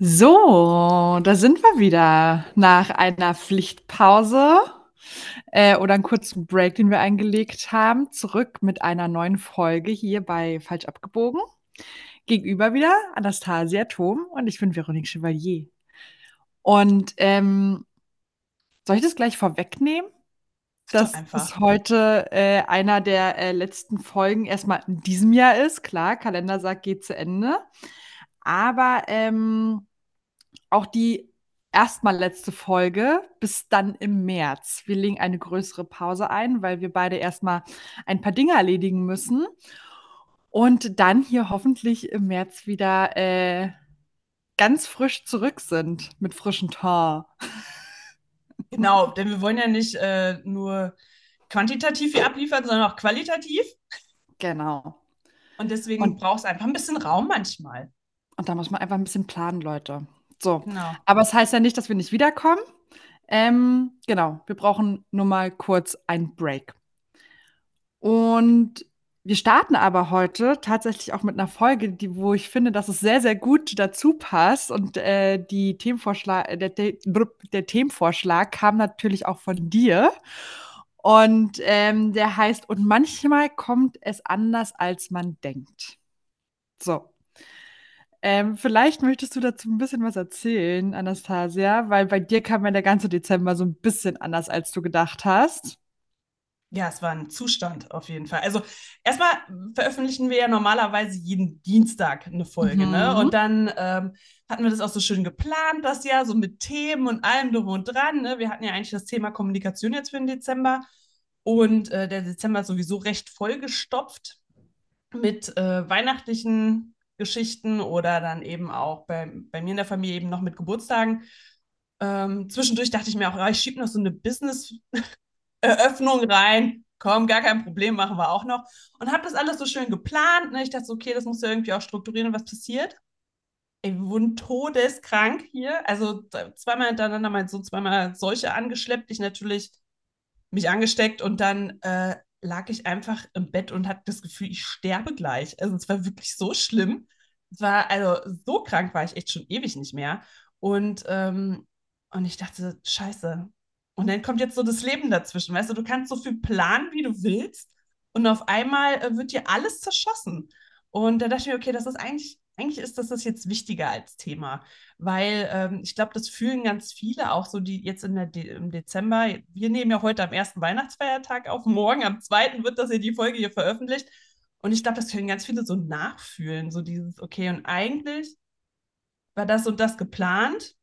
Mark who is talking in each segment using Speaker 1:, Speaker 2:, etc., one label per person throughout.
Speaker 1: So, da sind wir wieder nach einer Pflichtpause äh, oder einem kurzen Break, den wir eingelegt haben, zurück mit einer neuen Folge hier bei Falsch abgebogen. Gegenüber wieder Anastasia Thom und ich bin Veronique Chevalier. Und ähm, soll ich das gleich vorwegnehmen? Dass es heute äh, einer der äh, letzten Folgen erstmal in diesem Jahr ist. Klar, Kalender sagt, geht zu Ende. Aber ähm, auch die erstmal letzte Folge bis dann im März. Wir legen eine größere Pause ein, weil wir beide erstmal ein paar Dinge erledigen müssen. Und dann hier hoffentlich im März wieder äh, ganz frisch zurück sind mit frischem Tar.
Speaker 2: Genau, denn wir wollen ja nicht äh, nur quantitativ hier abliefern, sondern auch qualitativ.
Speaker 1: Genau.
Speaker 2: Und deswegen braucht es einfach ein bisschen Raum manchmal.
Speaker 1: Und da muss man einfach ein bisschen planen, Leute. So. Genau. Aber es das heißt ja nicht, dass wir nicht wiederkommen. Ähm, genau, wir brauchen nur mal kurz einen Break. Und wir starten aber heute tatsächlich auch mit einer Folge, die, wo ich finde, dass es sehr, sehr gut dazu passt. Und äh, die Themenvorschlag, der, der, der, Themenvorschlag kam natürlich auch von dir. Und ähm, der heißt, und manchmal kommt es anders, als man denkt. So. Ähm, vielleicht möchtest du dazu ein bisschen was erzählen, Anastasia, weil bei dir kam ja der ganze Dezember so ein bisschen anders, als du gedacht hast.
Speaker 2: Ja, es war ein Zustand auf jeden Fall. Also erstmal veröffentlichen wir ja normalerweise jeden Dienstag eine Folge, ne? mhm. ne? Und dann ähm, hatten wir das auch so schön geplant, das Jahr, so mit Themen und allem drum und dran. Ne? Wir hatten ja eigentlich das Thema Kommunikation jetzt für den Dezember. Und äh, der Dezember ist sowieso recht vollgestopft mit äh, weihnachtlichen Geschichten oder dann eben auch bei, bei mir in der Familie eben noch mit Geburtstagen. Ähm, zwischendurch dachte ich mir auch, ja, ich schiebe noch so eine Business-Eröffnung rein. Komm, gar kein Problem, machen wir auch noch. Und habe das alles so schön geplant. Ne? Ich dachte so, okay, das muss ja irgendwie auch strukturieren, was passiert. Ey, wir wurden todeskrank hier. Also zweimal hintereinander mein Sohn zweimal solche angeschleppt. Ich natürlich mich angesteckt und dann äh, lag ich einfach im Bett und hatte das Gefühl, ich sterbe gleich. Also es war wirklich so schlimm. Es war, also so krank war ich echt schon ewig nicht mehr. Und, ähm, und ich dachte, scheiße. Und dann kommt jetzt so das Leben dazwischen. Weißt du, du kannst so viel planen, wie du willst. Und auf einmal äh, wird dir alles zerschossen. Und da dachte ich mir, okay, das ist eigentlich eigentlich ist das, das jetzt wichtiger als Thema, weil ähm, ich glaube, das fühlen ganz viele auch so, die jetzt in der De im Dezember, wir nehmen ja heute am ersten Weihnachtsfeiertag auf, morgen am zweiten wird das ja die Folge hier veröffentlicht. Und ich glaube, das können ganz viele so nachfühlen, so dieses, okay, und eigentlich war das und das geplant,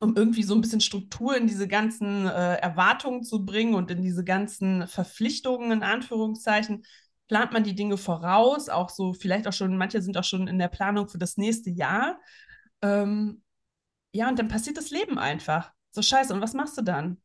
Speaker 2: um irgendwie so ein bisschen Struktur in diese ganzen äh, Erwartungen zu bringen und in diese ganzen Verpflichtungen, in Anführungszeichen, plant man die Dinge voraus, auch so, vielleicht auch schon, manche sind auch schon in der Planung für das nächste Jahr. Ähm, ja, und dann passiert das Leben einfach. So scheiße, und was machst du dann?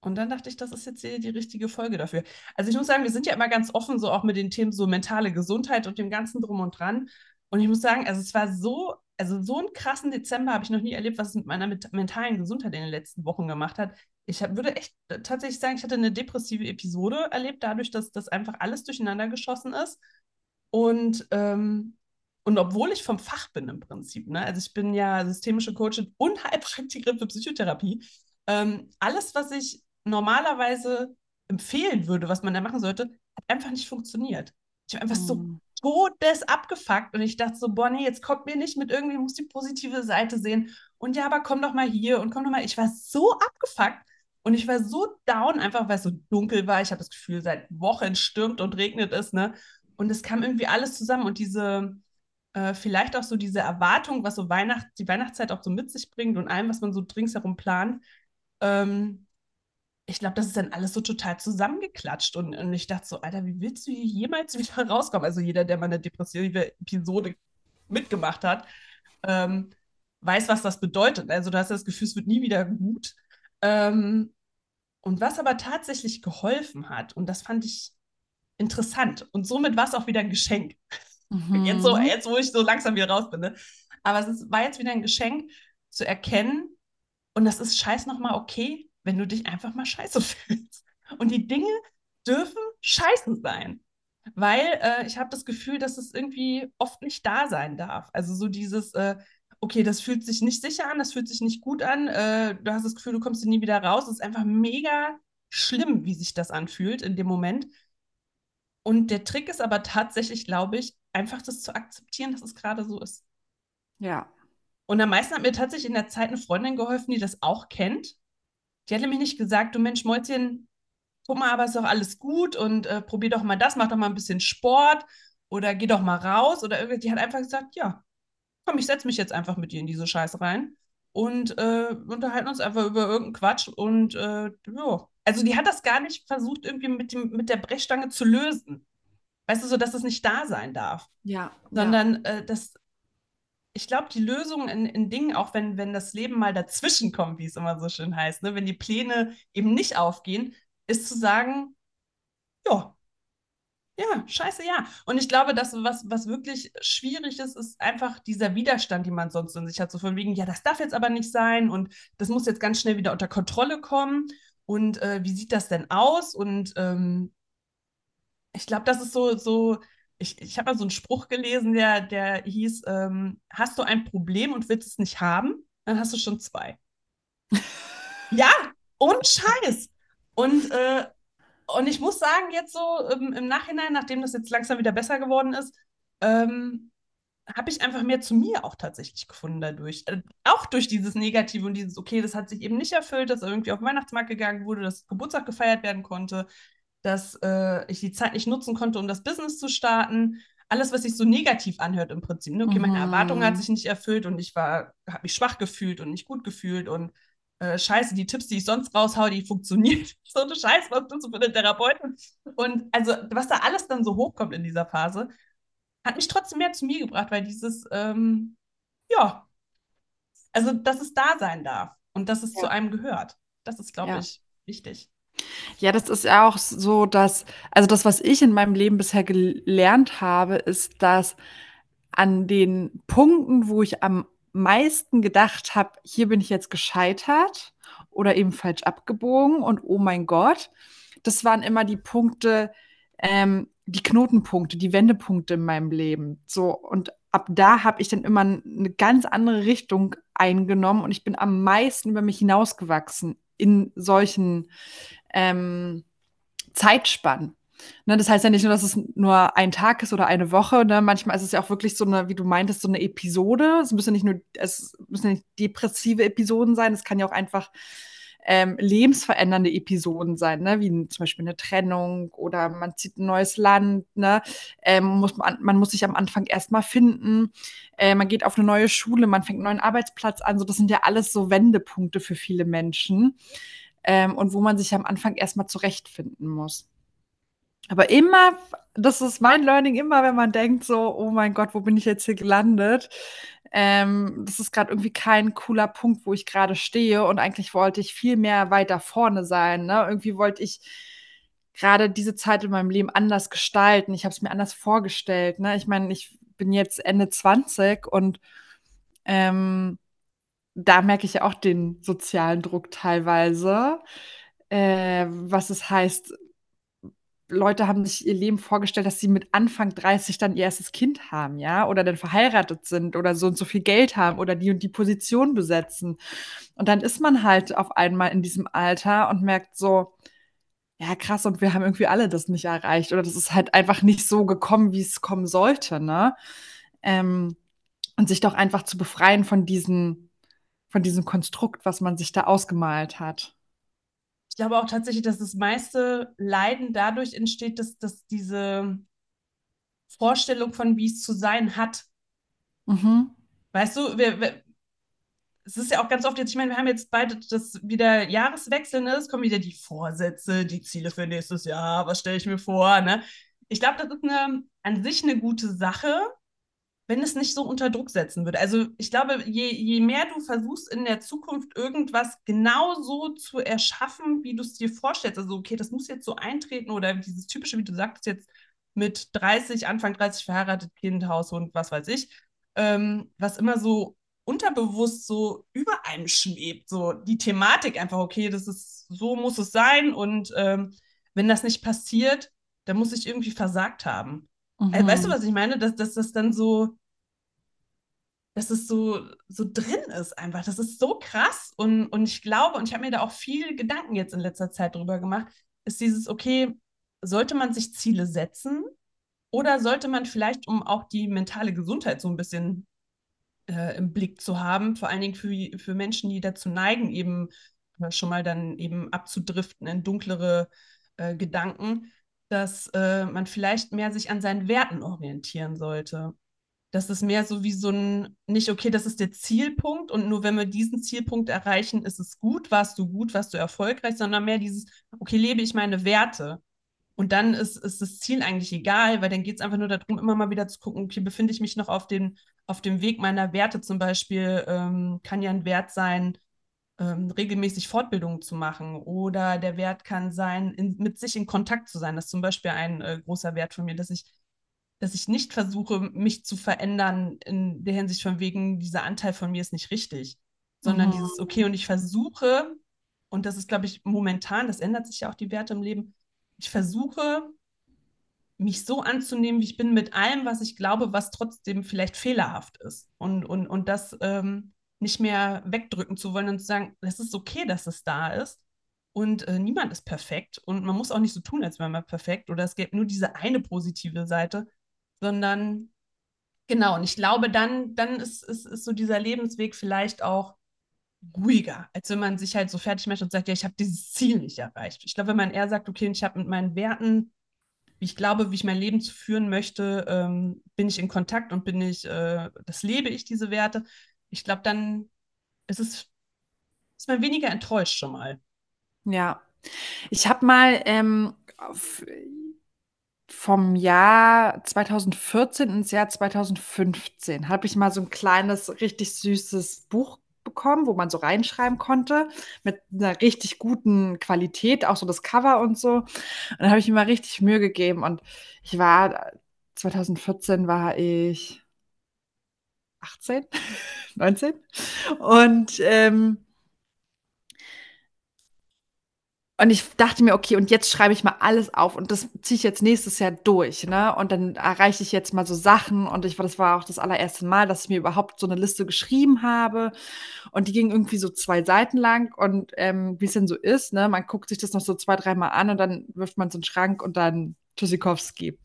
Speaker 2: Und dann dachte ich, das ist jetzt die, die richtige Folge dafür. Also ich muss sagen, wir sind ja immer ganz offen, so auch mit den Themen so mentale Gesundheit und dem ganzen drum und dran. Und ich muss sagen, also es war so, also so einen krassen Dezember habe ich noch nie erlebt, was es mit meiner mit mentalen Gesundheit in den letzten Wochen gemacht hat ich hab, würde echt äh, tatsächlich sagen, ich hatte eine depressive Episode erlebt, dadurch, dass das einfach alles durcheinander geschossen ist. Und, ähm, und obwohl ich vom Fach bin im Prinzip, ne? also ich bin ja systemische Coachin und Heilpraktikerin für Psychotherapie, ähm, alles, was ich normalerweise empfehlen würde, was man da machen sollte, hat einfach nicht funktioniert. Ich habe einfach mhm. so hm. todes abgefuckt und ich dachte so, boah, nee, jetzt kommt mir nicht mit irgendwie, muss die positive Seite sehen. Und ja, aber komm doch mal hier und komm doch mal. Ich war so abgefuckt, und ich war so down, einfach weil es so dunkel war. Ich habe das Gefühl, seit Wochen stürmt und regnet es, ne? Und es kam irgendwie alles zusammen und diese, äh, vielleicht auch so diese Erwartung, was so Weihnacht, die Weihnachtszeit auch so mit sich bringt und allem, was man so ringsherum plant. Ähm, ich glaube, das ist dann alles so total zusammengeklatscht. Und, und ich dachte so, Alter, wie willst du hier jemals wieder rauskommen? Also jeder, der mal eine depressive Episode mitgemacht hat, ähm, weiß, was das bedeutet. Also du hast das Gefühl, es wird nie wieder gut. Ähm, und was aber tatsächlich geholfen hat, und das fand ich interessant, und somit war es auch wieder ein Geschenk. Mhm. Jetzt, so, jetzt, wo ich so langsam wieder raus bin. Ne? Aber es ist, war jetzt wieder ein Geschenk zu erkennen, und das ist scheiß nochmal okay, wenn du dich einfach mal scheiße fühlst. Und die Dinge dürfen scheiße sein. Weil äh, ich habe das Gefühl, dass es irgendwie oft nicht da sein darf. Also so dieses, äh, okay, das fühlt sich nicht sicher an, das fühlt sich nicht gut an, äh, du hast das Gefühl, du kommst nie wieder raus. Es ist einfach mega schlimm, wie sich das anfühlt in dem Moment. Und der Trick ist aber tatsächlich, glaube ich, einfach das zu akzeptieren, dass es gerade so ist.
Speaker 1: Ja.
Speaker 2: Und am meisten hat mir tatsächlich in der Zeit eine Freundin geholfen, die das auch kennt. Die hat nämlich nicht gesagt, du Mensch, Mäuschen, guck mal, aber ist doch alles gut und äh, probier doch mal das, mach doch mal ein bisschen Sport oder geh doch mal raus oder irgendwie. Die hat einfach gesagt, ja, komm, ich setze mich jetzt einfach mit dir in diese Scheiße rein und äh, unterhalten uns einfach über irgendeinen Quatsch und äh, ja. Also die hat das gar nicht versucht, irgendwie mit, dem, mit der Brechstange zu lösen. Weißt du, so dass es nicht da sein darf.
Speaker 1: Ja.
Speaker 2: Sondern ja. Äh, das, ich glaube, die Lösung in, in Dingen, auch wenn, wenn das Leben mal dazwischen kommt, wie es immer so schön heißt, ne, wenn die Pläne eben nicht aufgehen, ist zu sagen, ja, ja, scheiße, ja. Und ich glaube, dass was, was wirklich schwierig ist, ist einfach dieser Widerstand, den man sonst in sich hat. So von wegen, ja, das darf jetzt aber nicht sein und das muss jetzt ganz schnell wieder unter Kontrolle kommen. Und äh, wie sieht das denn aus? Und ähm, ich glaube, das ist so, so, ich, ich habe mal so einen Spruch gelesen, der, der hieß, ähm, hast du ein Problem und willst es nicht haben, dann hast du schon zwei. ja, und Scheiß. Und, äh, und ich muss sagen, jetzt so im, im, Nachhinein, nachdem das jetzt langsam wieder besser geworden ist, ähm, habe ich einfach mehr zu mir auch tatsächlich gefunden dadurch. Äh, auch durch dieses Negative und dieses, okay, das hat sich eben nicht erfüllt, dass irgendwie auf den Weihnachtsmarkt gegangen wurde, dass Geburtstag gefeiert werden konnte, dass äh, ich die Zeit nicht nutzen konnte, um das Business zu starten. Alles, was sich so negativ anhört im Prinzip. Ne? Okay, mhm. meine Erwartung hat sich nicht erfüllt und ich war, habe mich schwach gefühlt und nicht gut gefühlt und äh, Scheiße, die Tipps, die ich sonst raushaue, die funktionieren. so eine Scheiße, was bist du für eine Therapeutin? Und also, was da alles dann so hochkommt in dieser Phase, hat mich trotzdem mehr zu mir gebracht, weil dieses, ähm, ja, also, dass es da sein darf und dass es ja. zu einem gehört. Das ist, glaube ja. ich, wichtig.
Speaker 1: Ja, das ist ja auch so, dass, also das, was ich in meinem Leben bisher gelernt habe, ist, dass an den Punkten, wo ich am meisten gedacht habe, hier bin ich jetzt gescheitert oder eben falsch abgebogen und oh mein Gott, das waren immer die Punkte, ähm, die Knotenpunkte, die Wendepunkte in meinem Leben. So, und ab da habe ich dann immer eine ganz andere Richtung eingenommen und ich bin am meisten über mich hinausgewachsen in solchen ähm, Zeitspannen. Ne, das heißt ja nicht nur, dass es nur ein Tag ist oder eine Woche. Ne? Manchmal ist es ja auch wirklich so eine, wie du meintest, so eine Episode. Es müssen nicht nur, es müssen nicht depressive Episoden sein. Es kann ja auch einfach ähm, lebensverändernde Episoden sein, ne? wie zum Beispiel eine Trennung oder man zieht ein neues Land. Ne? Ähm, muss man, man muss sich am Anfang erstmal finden. Äh, man geht auf eine neue Schule, man fängt einen neuen Arbeitsplatz an. So, das sind ja alles so Wendepunkte für viele Menschen ähm, und wo man sich am Anfang erstmal zurechtfinden muss. Aber immer, das ist mein Learning, immer wenn man denkt so, oh mein Gott, wo bin ich jetzt hier gelandet? Ähm, das ist gerade irgendwie kein cooler Punkt, wo ich gerade stehe und eigentlich wollte ich viel mehr weiter vorne sein. Ne? Irgendwie wollte ich gerade diese Zeit in meinem Leben anders gestalten. Ich habe es mir anders vorgestellt. Ne? Ich meine, ich bin jetzt Ende 20 und ähm, da merke ich ja auch den sozialen Druck teilweise, äh, was es heißt, Leute haben sich ihr Leben vorgestellt, dass sie mit Anfang 30 dann ihr erstes Kind haben, ja, oder dann verheiratet sind oder so und so viel Geld haben oder die und die Position besetzen. Und dann ist man halt auf einmal in diesem Alter und merkt so, ja, krass, und wir haben irgendwie alle das nicht erreicht oder das ist halt einfach nicht so gekommen, wie es kommen sollte, ne? Ähm, und sich doch einfach zu befreien von diesen, von diesem Konstrukt, was man sich da ausgemalt hat
Speaker 2: glaube auch tatsächlich, dass das meiste Leiden dadurch entsteht, dass, dass diese Vorstellung von, wie es zu sein hat. Mhm. Weißt du, wir, wir, es ist ja auch ganz oft jetzt, ich meine, wir haben jetzt beide das wieder Jahreswechsel, ne? Es kommen wieder die Vorsätze, die Ziele für nächstes Jahr, was stelle ich mir vor, ne? Ich glaube, das ist eine, an sich eine gute Sache, wenn es nicht so unter Druck setzen würde. Also ich glaube, je, je mehr du versuchst in der Zukunft irgendwas genau so zu erschaffen, wie du es dir vorstellst, also okay, das muss jetzt so eintreten oder dieses typische, wie du sagst, jetzt mit 30, Anfang 30 verheiratet, Kind, Haus, Hund, was weiß ich, ähm, was immer so unterbewusst so über einem schwebt, so die Thematik einfach, okay, das ist, so muss es sein und ähm, wenn das nicht passiert, dann muss ich irgendwie versagt haben. Mhm. Weißt du, was ich meine? Dass, dass das dann so, dass es so, so drin ist einfach. Das ist so krass. Und, und ich glaube, und ich habe mir da auch viel Gedanken jetzt in letzter Zeit drüber gemacht, ist dieses, okay, sollte man sich Ziele setzen oder sollte man vielleicht, um auch die mentale Gesundheit so ein bisschen äh, im Blick zu haben, vor allen Dingen für, für Menschen, die dazu neigen, eben schon mal dann eben abzudriften in dunklere äh, Gedanken, dass äh, man vielleicht mehr sich an seinen Werten orientieren sollte. Das ist mehr so wie so ein, nicht okay, das ist der Zielpunkt und nur wenn wir diesen Zielpunkt erreichen, ist es gut, warst du gut, warst du erfolgreich, sondern mehr dieses, okay, lebe ich meine Werte. Und dann ist, ist das Ziel eigentlich egal, weil dann geht es einfach nur darum, immer mal wieder zu gucken, okay, befinde ich mich noch auf, den, auf dem Weg meiner Werte zum Beispiel, ähm, kann ja ein Wert sein, ähm, regelmäßig Fortbildungen zu machen oder der Wert kann sein, in, mit sich in Kontakt zu sein. Das ist zum Beispiel ein äh, großer Wert von mir, dass ich, dass ich nicht versuche, mich zu verändern in der Hinsicht von wegen, dieser Anteil von mir ist nicht richtig, sondern mhm. dieses, okay, und ich versuche, und das ist, glaube ich, momentan, das ändert sich ja auch die Werte im Leben, ich versuche, mich so anzunehmen, wie ich bin, mit allem, was ich glaube, was trotzdem vielleicht fehlerhaft ist. Und, und, und das ähm, nicht mehr wegdrücken zu wollen und zu sagen, es ist okay, dass es da ist. Und äh, niemand ist perfekt. Und man muss auch nicht so tun, als wäre man perfekt oder es gäbe nur diese eine positive Seite, sondern genau. Und ich glaube, dann, dann ist, ist, ist so dieser Lebensweg vielleicht auch ruhiger, als wenn man sich halt so fertig macht und sagt, ja, ich habe dieses Ziel nicht erreicht. Ich glaube, wenn man eher sagt, okay, ich habe mit meinen Werten, wie ich glaube, wie ich mein Leben zu führen möchte, ähm, bin ich in Kontakt und bin ich, äh, das lebe ich, diese Werte, ich glaube, dann ist es ist man weniger enttäuscht schon mal.
Speaker 1: Ja, ich habe mal ähm, vom Jahr 2014 ins Jahr 2015 habe ich mal so ein kleines, richtig süßes Buch bekommen, wo man so reinschreiben konnte, mit einer richtig guten Qualität, auch so das Cover und so. Und dann habe ich mir mal richtig Mühe gegeben und ich war, 2014 war ich 18, 19. Und, ähm, und ich dachte mir, okay, und jetzt schreibe ich mal alles auf und das ziehe ich jetzt nächstes Jahr durch, ne? Und dann erreiche ich jetzt mal so Sachen und ich, das war auch das allererste Mal, dass ich mir überhaupt so eine Liste geschrieben habe und die ging irgendwie so zwei Seiten lang und ähm, wie es denn so ist, ne? Man guckt sich das noch so zwei, dreimal an und dann wirft man so einen Schrank und dann Tschüssikowski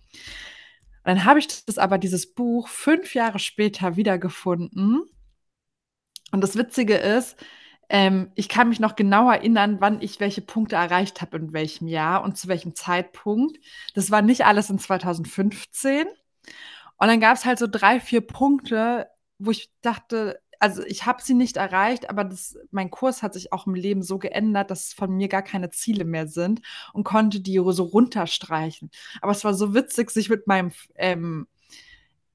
Speaker 1: dann habe ich das aber dieses Buch fünf Jahre später wiedergefunden. Und das Witzige ist, ähm, ich kann mich noch genau erinnern, wann ich welche Punkte erreicht habe in welchem Jahr und zu welchem Zeitpunkt. Das war nicht alles in 2015. Und dann gab es halt so drei, vier Punkte, wo ich dachte, also ich habe sie nicht erreicht, aber das, mein Kurs hat sich auch im Leben so geändert, dass von mir gar keine Ziele mehr sind und konnte die so runterstreichen. Aber es war so witzig, sich mit meinem ähm,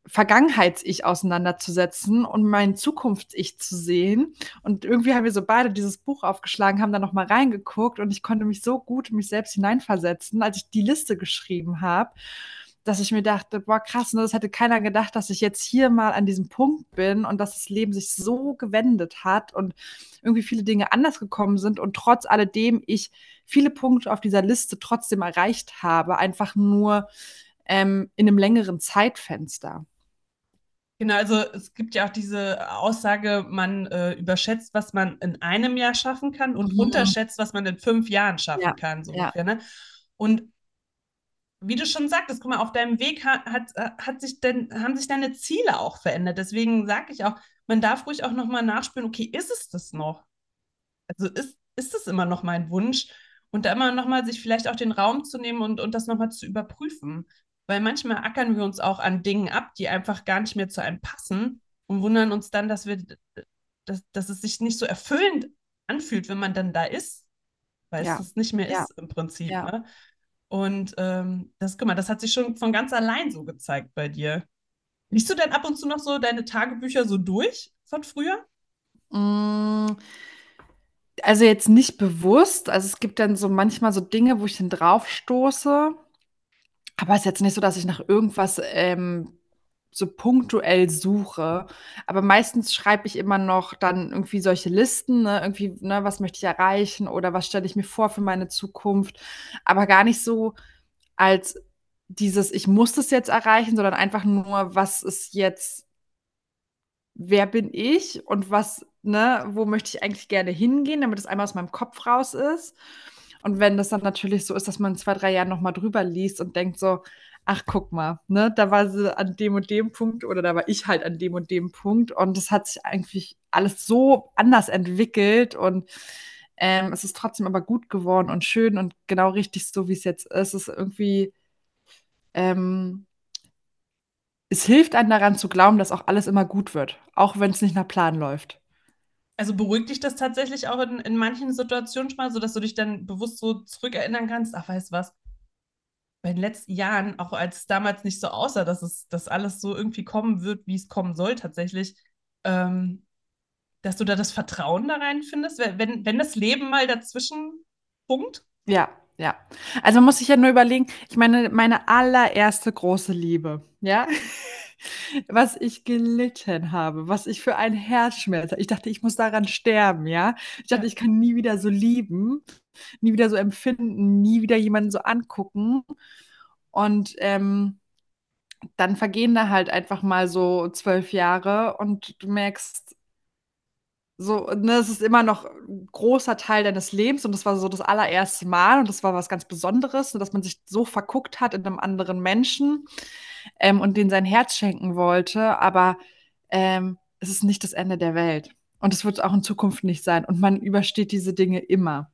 Speaker 1: Vergangenheits-Ich auseinanderzusetzen und mein Zukunfts-Ich zu sehen. Und irgendwie haben wir so beide dieses Buch aufgeschlagen, haben da noch mal reingeguckt und ich konnte mich so gut in mich selbst hineinversetzen, als ich die Liste geschrieben habe dass ich mir dachte, boah, krass, ne, das hätte keiner gedacht, dass ich jetzt hier mal an diesem Punkt bin und dass das Leben sich so gewendet hat und irgendwie viele Dinge anders gekommen sind und trotz alledem ich viele Punkte auf dieser Liste trotzdem erreicht habe, einfach nur ähm, in einem längeren Zeitfenster.
Speaker 2: Genau, also es gibt ja auch diese Aussage, man äh, überschätzt, was man in einem Jahr schaffen kann und mhm. unterschätzt, was man in fünf Jahren schaffen ja. kann, so ja. ungefähr. Ne? Und wie du schon sagtest, guck mal, auf deinem Weg hat, hat, hat sich denn, haben sich deine Ziele auch verändert. Deswegen sage ich auch, man darf ruhig auch nochmal nachspüren, okay, ist es das noch? Also ist, ist es immer noch mein Wunsch? Und da immer nochmal sich vielleicht auch den Raum zu nehmen und, und das nochmal zu überprüfen. Weil manchmal ackern wir uns auch an Dingen ab, die einfach gar nicht mehr zu einem passen und wundern uns dann, dass wir, dass, dass es sich nicht so erfüllend anfühlt, wenn man dann da ist, weil ja. es nicht mehr ja. ist im Prinzip. Ja. Ne? Und ähm, das, guck mal, das hat sich schon von ganz allein so gezeigt bei dir. Liest du denn ab und zu noch so deine Tagebücher so durch von früher?
Speaker 1: Mm, also jetzt nicht bewusst. Also es gibt dann so manchmal so Dinge, wo ich dann drauf stoße. Aber es ist jetzt nicht so, dass ich nach irgendwas ähm, so punktuell suche. Aber meistens schreibe ich immer noch dann irgendwie solche Listen, ne? irgendwie, ne, was möchte ich erreichen oder was stelle ich mir vor für meine Zukunft. Aber gar nicht so als dieses, ich muss das jetzt erreichen, sondern einfach nur, was ist jetzt wer bin ich und was, ne, wo möchte ich eigentlich gerne hingehen, damit es einmal aus meinem Kopf raus ist. Und wenn das dann natürlich so ist, dass man in zwei, drei Jahren nochmal drüber liest und denkt so, ach, guck mal, ne, da war sie an dem und dem Punkt oder da war ich halt an dem und dem Punkt und es hat sich eigentlich alles so anders entwickelt und ähm, es ist trotzdem aber gut geworden und schön und genau richtig so, wie es jetzt ist. Es ist irgendwie, ähm, es hilft einem daran zu glauben, dass auch alles immer gut wird, auch wenn es nicht nach Plan läuft.
Speaker 2: Also beruhigt dich das tatsächlich auch in, in manchen Situationen schon mal, sodass du dich dann bewusst so zurückerinnern kannst, ach, weißt du was, bei den letzten Jahren, auch als es damals nicht so aussah, dass es dass alles so irgendwie kommen wird, wie es kommen soll tatsächlich, ähm, dass du da das Vertrauen da rein findest, wenn, wenn das Leben mal dazwischen funkt?
Speaker 1: Ja, ja. Also muss sich ja nur überlegen, ich meine, meine allererste große Liebe, ja, was ich gelitten habe, was ich für ein Herzschmerz Ich dachte, ich muss daran sterben, ja. Ich dachte, ich kann nie wieder so lieben, nie wieder so empfinden, nie wieder jemanden so angucken. Und ähm, dann vergehen da halt einfach mal so zwölf Jahre und du merkst, so, ne, es ist immer noch ein großer Teil deines Lebens und das war so das allererste Mal und das war was ganz Besonderes, ne, dass man sich so verguckt hat in einem anderen Menschen ähm, und den sein Herz schenken wollte, aber ähm, es ist nicht das Ende der Welt und es wird auch in Zukunft nicht sein und man übersteht diese Dinge immer.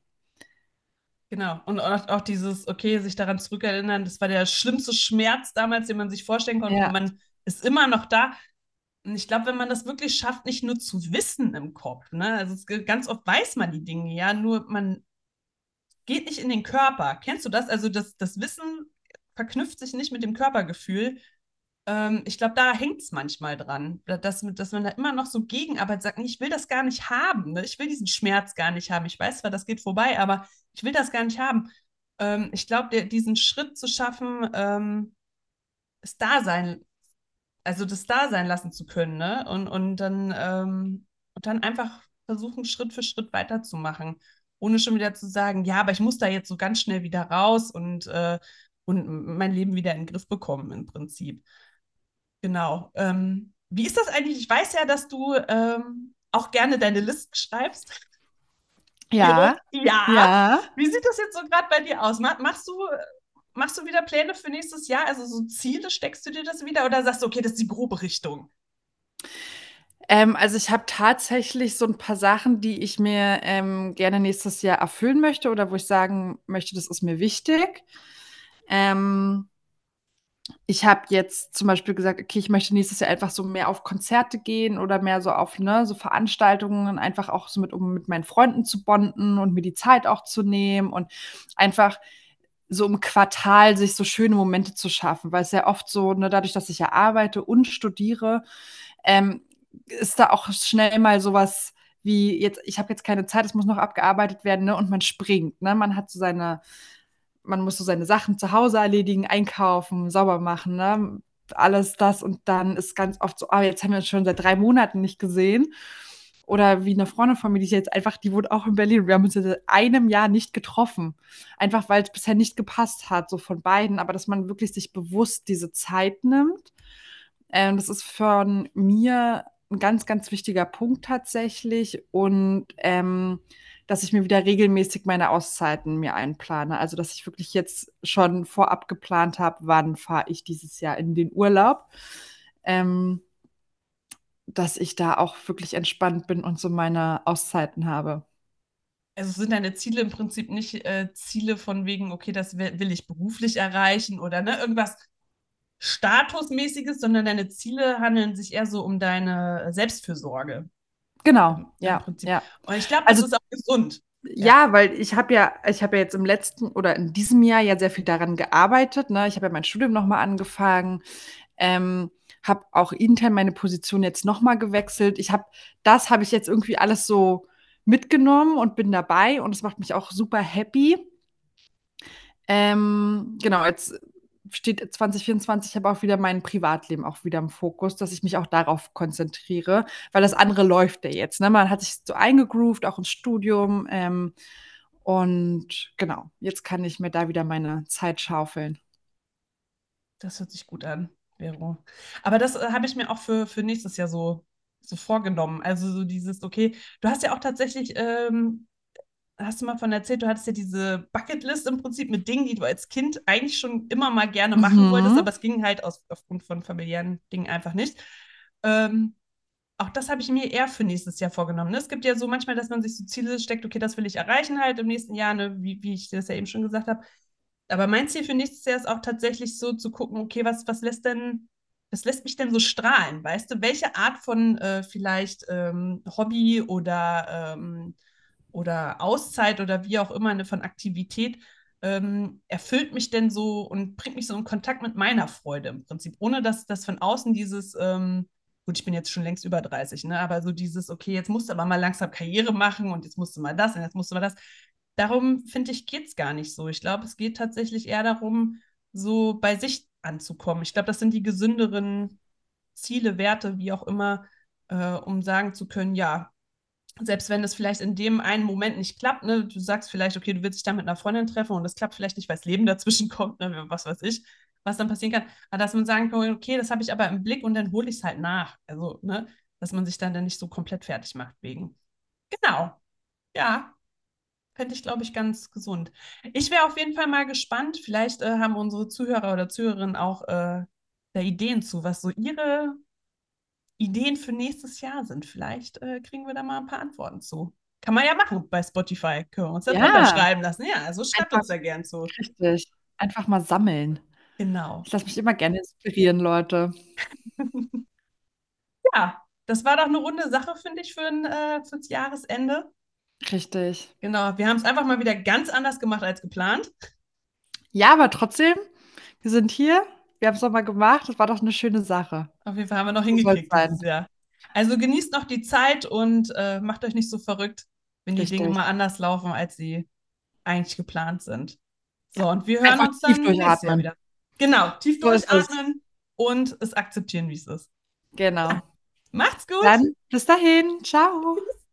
Speaker 2: Genau. Und auch, auch dieses, okay, sich daran zurückerinnern, das war der schlimmste Schmerz damals, den man sich vorstellen konnte.
Speaker 1: Ja.
Speaker 2: Man ist immer noch da. Und ich glaube, wenn man das wirklich schafft, nicht nur zu wissen im Kopf, ne? Also es, ganz oft weiß man die Dinge, ja, nur man geht nicht in den Körper. Kennst du das? Also das, das Wissen verknüpft sich nicht mit dem Körpergefühl. Ähm, ich glaube, da hängt es manchmal dran, dass, dass man da immer noch so Gegenarbeit sagt, ich will das gar nicht haben. Ne? Ich will diesen Schmerz gar nicht haben. Ich weiß zwar, das geht vorbei, aber ich will das gar nicht haben. Ähm, ich glaube, diesen Schritt zu schaffen, ähm, das Dasein, also das Dasein lassen zu können, ne? Und, und dann, ähm, und dann einfach versuchen, Schritt für Schritt weiterzumachen. Ohne schon wieder zu sagen, ja, aber ich muss da jetzt so ganz schnell wieder raus und, äh, und mein Leben wieder in den Griff bekommen, im Prinzip. Genau. Ähm, wie ist das eigentlich? Ich weiß ja, dass du ähm, auch gerne deine Listen schreibst.
Speaker 1: Ja,
Speaker 2: Ja.
Speaker 1: ja.
Speaker 2: Wie sieht das jetzt so gerade bei dir aus? Ma- Machst du, machst du wieder Pläne für nächstes Jahr? Also so Ziele, steckst du dir das wieder oder sagst du, okay, das ist die grobe Richtung?
Speaker 1: Ähm, also ich habe tatsächlich so ein paar Sachen, die ich mir ähm, gerne nächstes Jahr erfüllen möchte oder wo ich sagen möchte, das ist mir wichtig. Ähm, ich habe jetzt zum Beispiel gesagt, okay, ich möchte nächstes Jahr einfach so mehr auf Konzerte gehen oder mehr so auf ne, so Veranstaltungen, einfach auch so mit, um mit meinen Freunden zu bonden und mir die Zeit auch zu nehmen und einfach so im Quartal sich so schöne Momente zu schaffen, weil es ja oft so, ne, dadurch, dass ich ja arbeite und studiere, ähm, ist da auch schnell mal sowas wie jetzt, ich habe jetzt keine Zeit, es muss noch abgearbeitet werden, ne, und man springt, ne, man hat so seine man muss so seine Sachen zu Hause erledigen, einkaufen, sauber machen, ne? Alles das und dann ist ganz oft so, ah, jetzt haben wir uns schon seit drei Monaten nicht gesehen. Oder wie eine Freundin von mir, die ist jetzt einfach, die wohnt auch in Berlin. Wir haben uns seit einem Jahr nicht getroffen. Einfach weil es bisher nicht gepasst hat, so von beiden. Aber dass man wirklich sich bewusst diese Zeit nimmt. Ähm, das ist von mir ein ganz, ganz wichtiger Punkt tatsächlich. Und ähm, dass ich mir wieder regelmäßig meine Auszeiten mir einplane. Also, dass ich wirklich jetzt schon vorab geplant habe, wann fahre ich dieses Jahr in den Urlaub. Ähm, dass ich da auch wirklich entspannt bin und so meine Auszeiten habe.
Speaker 2: Also sind deine Ziele im Prinzip nicht äh, Ziele von wegen, okay, das will, ich beruflich erreichen oder ne, irgendwas Statusmäßiges, sondern deine Ziele handeln sich eher so um deine Selbstfürsorge.
Speaker 1: Genau, ja, ja.
Speaker 2: Und ich glaube, das
Speaker 1: Also
Speaker 2: ist auch gesund.
Speaker 1: Ja, weil ich habe ja, ich habe ja jetzt im letzten oder in diesem Jahr ja sehr viel daran gearbeitet. Ne? Ich habe ja mein Studium nochmal angefangen, ähm, habe auch intern meine Position jetzt nochmal gewechselt. Ich habe, das habe ich jetzt irgendwie alles so mitgenommen und bin dabei und es macht mich auch super happy. Ähm, genau, jetzt steht 2024 aber auch wieder mein Privatleben auch wieder im Fokus, dass ich mich auch darauf konzentriere, weil das andere läuft ja jetzt. Ne? Man hat sich so eingegroovt, auch ins Studium. Ähm, und genau, jetzt kann ich mir da wieder meine Zeit schaufeln.
Speaker 2: Das hört sich gut an, Vero. Aber das äh, habe ich mir auch für, für nächstes Jahr so, so vorgenommen. Also so dieses, okay, du hast ja auch tatsächlich, ähm, hast du mal von erzählt, du hattest ja diese Bucketlist im Prinzip mit Dingen, die du als Kind eigentlich schon immer mal gerne machen
Speaker 1: Mhm.
Speaker 2: wolltest, aber es ging halt aus, aufgrund von familiären Dingen einfach nicht. Ähm, auch das habe ich mir eher für nächstes Jahr vorgenommen. Ne? Es gibt ja so manchmal, dass man sich so Ziele steckt, okay, das will ich erreichen halt im nächsten Jahr, ne? wie, wie ich das ja eben schon gesagt habe. Aber mein Ziel für nächstes Jahr ist auch tatsächlich so zu gucken, okay, was, was lässt denn, was lässt mich denn so strahlen? Weißt du, welche Art von äh, vielleicht ähm, Hobby oder, ähm, oder Auszeit oder wie auch immer eine von Aktivität ähm, erfüllt mich denn so und bringt mich so in Kontakt mit meiner Freude im Prinzip, ohne dass das von außen dieses, ähm, gut, ich bin jetzt schon längst über 30, ne, aber so dieses, okay, jetzt musst du aber mal langsam Karriere machen und jetzt musst du mal das und jetzt musst du mal das. Darum finde ich, geht es gar nicht so. Ich glaube, es geht tatsächlich eher darum, so bei sich anzukommen. Ich glaube, das sind die gesünderen Ziele, Werte, wie auch immer, äh, um sagen zu können, ja, selbst wenn es vielleicht in dem einen Moment nicht klappt, ne, du sagst vielleicht, okay, du willst dich da mit einer Freundin treffen und das klappt vielleicht nicht, weil das Leben dazwischen kommt, ne, was weiß ich, was dann passieren kann. Aber dass man sagen kann, okay, das habe ich aber im Blick und dann hole ich es halt nach. Also, ne, dass man sich dann, dann nicht so komplett fertig macht wegen. Genau. Ja, fände ich, glaube ich, ganz gesund. Ich wäre auf jeden Fall mal gespannt. Vielleicht äh, haben unsere Zuhörer oder Zuhörerinnen auch äh, da Ideen zu, was so ihre Ideen für nächstes Jahr sind. Vielleicht äh, kriegen wir da mal ein paar Antworten zu. Kann man ja machen bei Spotify. Können wir uns da
Speaker 1: Ja.
Speaker 2: drunter schreiben lassen. Ja, also schreibt
Speaker 1: Einfach-
Speaker 2: uns da gern zu.
Speaker 1: Richtig. Einfach mal sammeln.
Speaker 2: Genau.
Speaker 1: Ich lasse mich immer gerne inspirieren, Leute.
Speaker 2: Ja, das war doch eine runde Sache, finde ich, für ein, äh, fürs Jahresende.
Speaker 1: Richtig.
Speaker 2: Genau, wir haben es einfach mal wieder ganz anders gemacht als geplant.
Speaker 1: Ja, aber trotzdem, wir sind hier. Wir haben es nochmal gemacht. Das war doch eine schöne Sache.
Speaker 2: Auf jeden Fall haben wir noch hingekriegt dieses Jahr. Also genießt noch die Zeit und äh, macht euch nicht so verrückt, wenn die
Speaker 1: Richtig.
Speaker 2: Dinge mal anders laufen, als sie eigentlich geplant sind. So, und wir hören
Speaker 1: Einfach
Speaker 2: uns
Speaker 1: tief
Speaker 2: dann nächstes Jahr
Speaker 1: durchatmen.
Speaker 2: wieder. Genau, tief
Speaker 1: So
Speaker 2: durchatmen und es akzeptieren, wie es ist.
Speaker 1: Genau.
Speaker 2: Macht's gut!
Speaker 1: Dann bis dahin. Ciao.